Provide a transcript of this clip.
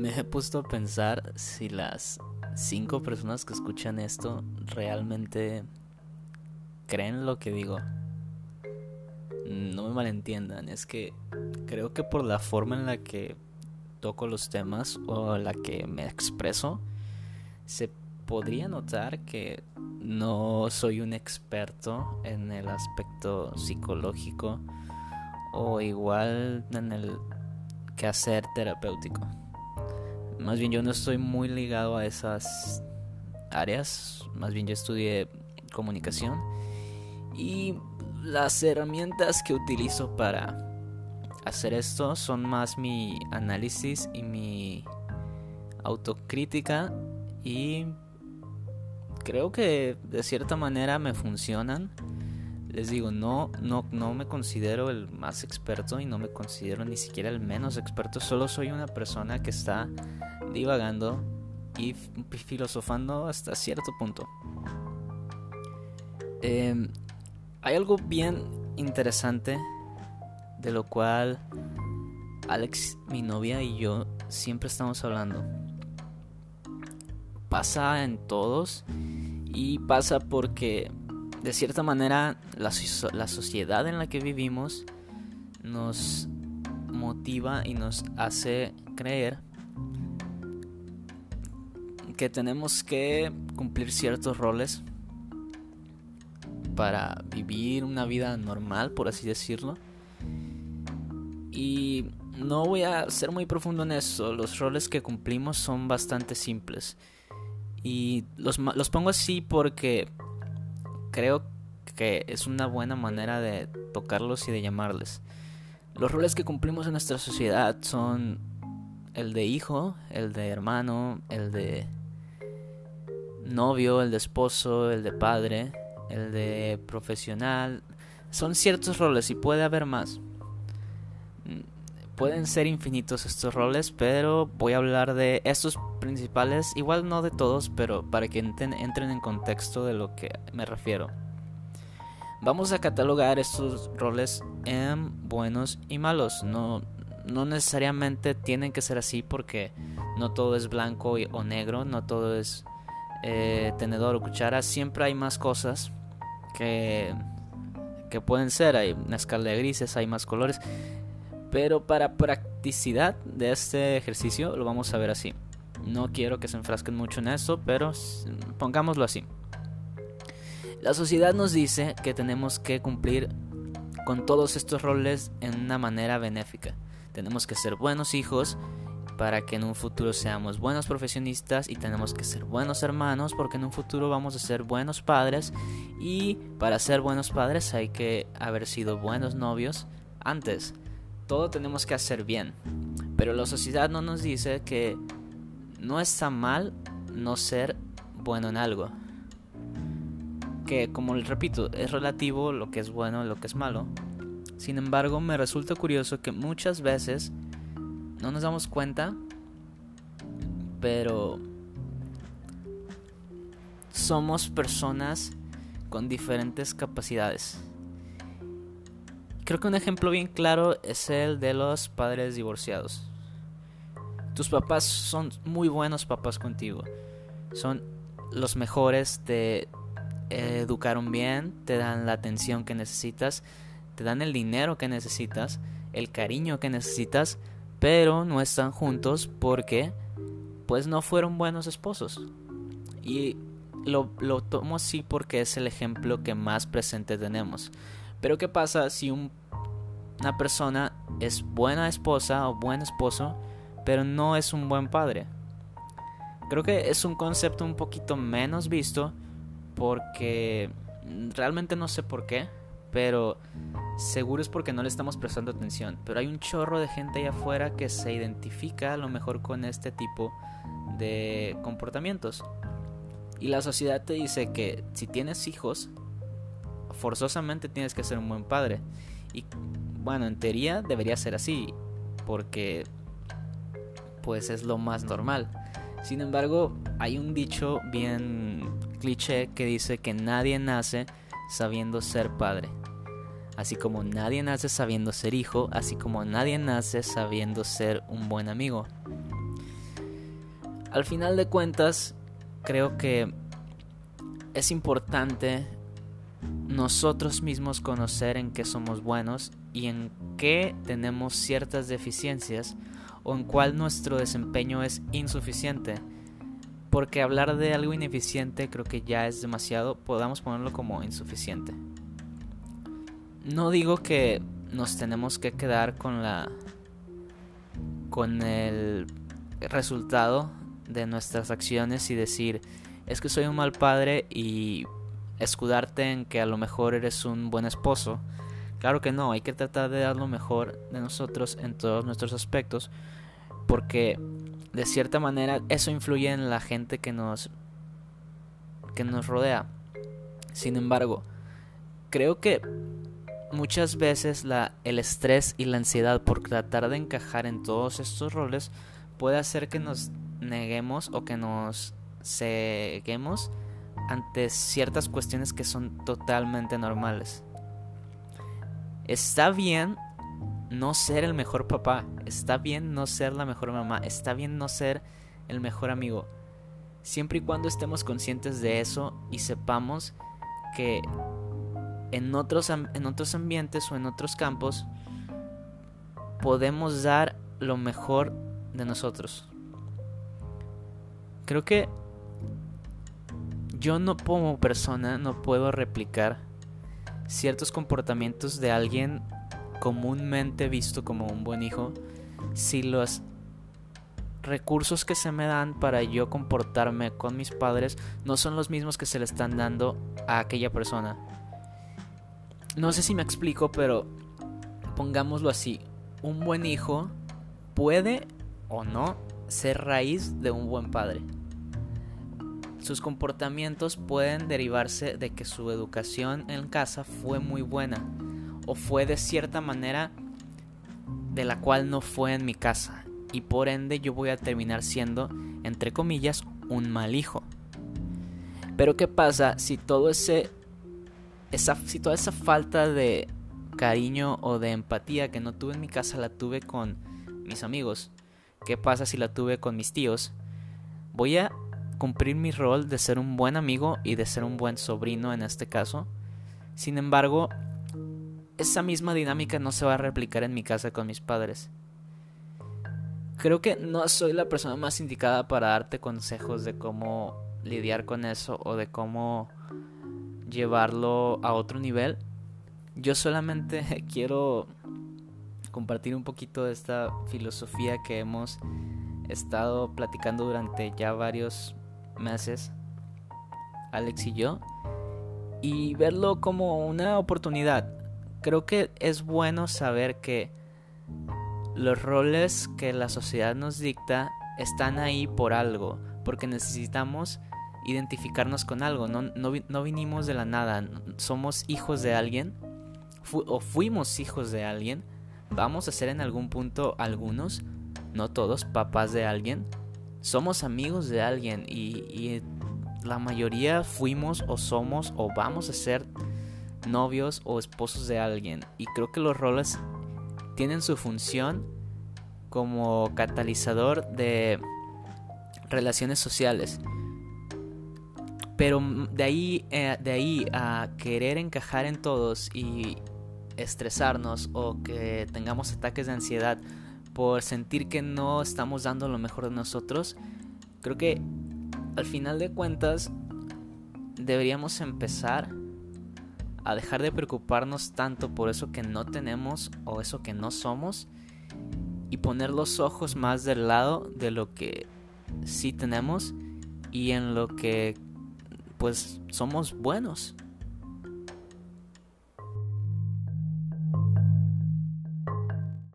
me he puesto a pensar si las cinco personas que escuchan esto realmente creen lo que digo. No me malentiendan, es que creo que por la forma en la que toco los temas o la que me expreso, se podría notar que no soy un experto en el aspecto psicológico o igual en el quehacer terapéutico. Más bien yo no estoy muy ligado a esas áreas, más bien yo estudié comunicación y las herramientas que utilizo para hacer esto son más mi análisis y mi autocrítica y creo que de cierta manera me funcionan. Les digo, no, no, no me considero el más experto y no me considero ni siquiera el menos experto. Solo soy una persona que está divagando y filosofando hasta cierto punto. Em, hay algo bien interesante de lo cual Alex, mi novia y yo siempre estamos hablando. Pasa en todos y pasa porque de cierta manera la, la sociedad en la que vivimos nos motiva y nos hace creer que tenemos que cumplir ciertos roles para vivir una vida normal, por así decirlo. Y no voy a ser muy profundo en eso, los roles que cumplimos son bastante simples. Y los, los pongo así porque creo que es una buena manera de tocarlos y de llamarles. Los roles que cumplimos en nuestra sociedad son el de hijo, el de hermano, el de novio, el de esposo, el de padre, el de profesional. Son ciertos roles y puede haber más. Pueden ser infinitos estos roles, pero voy a hablar de estos principales, igual no de todos, pero para que entren, en contexto de lo que me refiero. Vamos a catalogar estos roles en buenos y malos. No, no necesariamente tienen que ser así porque no todo es blanco o negro, no todo es eh, tenedor o cuchara, siempre hay más cosas que, que pueden ser. Hay una escala de grises, hay más colores. Pero para practicidad de este ejercicio lo vamos a ver así. No quiero que se enfrasquen mucho en eso, pero pongámoslo así. La sociedad nos dice que tenemos que cumplir con todos estos roles en una manera benéfica. Tenemos que ser buenos hijos, para que en un futuro seamos buenos profesionistas y tenemos que ser buenos hermanos porque en un futuro vamos a ser buenos padres y para ser buenos padres hay que haber sido buenos novios antes. Todo tenemos que hacer bien, pero la sociedad no nos dice que no está mal no ser bueno en algo. Que como les repito, es relativo lo que es bueno y lo que es malo. Sin embargo, me resulta curioso que muchas veces no nos damos cuenta, pero somos personas con diferentes capacidades. Creo que un ejemplo bien claro es el de los padres divorciados. Tus papás son muy buenos papás contigo. Son los mejores, te educaron bien, te dan la atención que necesitas, te dan el dinero que necesitas, el cariño que necesitas, pero no están juntos porque pues no fueron buenos esposos. Y lo, lo tomo así porque es el ejemplo que más presente tenemos. Pero ¿qué pasa si un, una persona es buena esposa o buen esposo, pero no es un buen padre? Creo que es un concepto un poquito menos visto porque realmente no sé por qué, pero seguro es porque no le estamos prestando atención. Pero hay un chorro de gente allá afuera que se identifica a lo mejor con este tipo de comportamientos. Y la sociedad te dice que si tienes hijos, forzosamente tienes que ser un buen padre. Y bueno, en teoría debería ser así, porque pues es lo más normal. Sin embargo, hay un dicho bien cliché que dice que nadie nace sabiendo ser padre. Así como nadie nace sabiendo ser hijo, así como nadie nace sabiendo ser un buen amigo. Al final de cuentas, creo que es importante nosotros mismos conocer en qué somos buenos y en qué tenemos ciertas deficiencias o en cuál nuestro desempeño es insuficiente. Porque hablar de algo ineficiente creo que ya es demasiado, podamos ponerlo como insuficiente. No digo que nos tenemos que quedar con la con el resultado de nuestras acciones y decir, es que soy un mal padre y escudarte en que a lo mejor eres un buen esposo. Claro que no, hay que tratar de dar lo mejor de nosotros en todos nuestros aspectos, porque de cierta manera eso influye en la gente que nos que nos rodea. Sin embargo, creo que muchas veces la, el estrés y la ansiedad por tratar de encajar en todos estos roles puede hacer que nos neguemos o que nos ceguemos ante ciertas cuestiones que son totalmente normales. Está bien no ser el mejor papá, está bien no ser la mejor mamá, está bien no ser el mejor amigo, siempre y cuando estemos conscientes de eso y sepamos que en otros, en otros ambientes o en otros campos podemos dar lo mejor de nosotros. Creo que yo no como persona no puedo replicar ciertos comportamientos de alguien comúnmente visto como un buen hijo si los recursos que se me dan para yo comportarme con mis padres no son los mismos que se le están dando a aquella persona. No sé si me explico, pero pongámoslo así. Un buen hijo puede o no ser raíz de un buen padre. Sus comportamientos pueden derivarse de que su educación en casa fue muy buena o fue de cierta manera de la cual no fue en mi casa y por ende yo voy a terminar siendo, entre comillas, un mal hijo. Pero ¿qué pasa si todo ese esa si toda esa falta de cariño o de empatía que no tuve en mi casa la tuve con mis amigos? ¿Qué pasa si la tuve con mis tíos? Voy a cumplir mi rol de ser un buen amigo y de ser un buen sobrino en este caso. Sin embargo, esa misma dinámica no se va a replicar en mi casa con mis padres. Creo que no soy la persona más indicada para darte consejos de cómo lidiar con eso o de cómo llevarlo a otro nivel. Yo solamente quiero compartir un poquito de esta filosofía que hemos estado platicando durante ya varios meses, Alex y yo, y verlo como una oportunidad. Creo que es bueno saber que los roles que la sociedad nos dicta están ahí por algo, porque necesitamos identificarnos con algo, no, no, vinimos de la nada, somos hijos de alguien, o fuimos hijos de alguien, vamos a ser en algún punto algunos, no todos, papás de alguien, somos amigos de alguien y, la mayoría fuimos o somos o vamos a ser novios o esposos de alguien. Y creo que los roles tienen su función como catalizador de relaciones sociales. Pero de ahí, eh, de ahí a querer encajar en todos y estresarnos o que tengamos ataques de ansiedad por sentir que no estamos dando lo mejor de nosotros, creo que al final de cuentas deberíamos empezar a dejar de preocuparnos tanto por eso que no tenemos o eso que no somos y poner los ojos más del lado de lo que sí tenemos y en lo que pues somos buenos.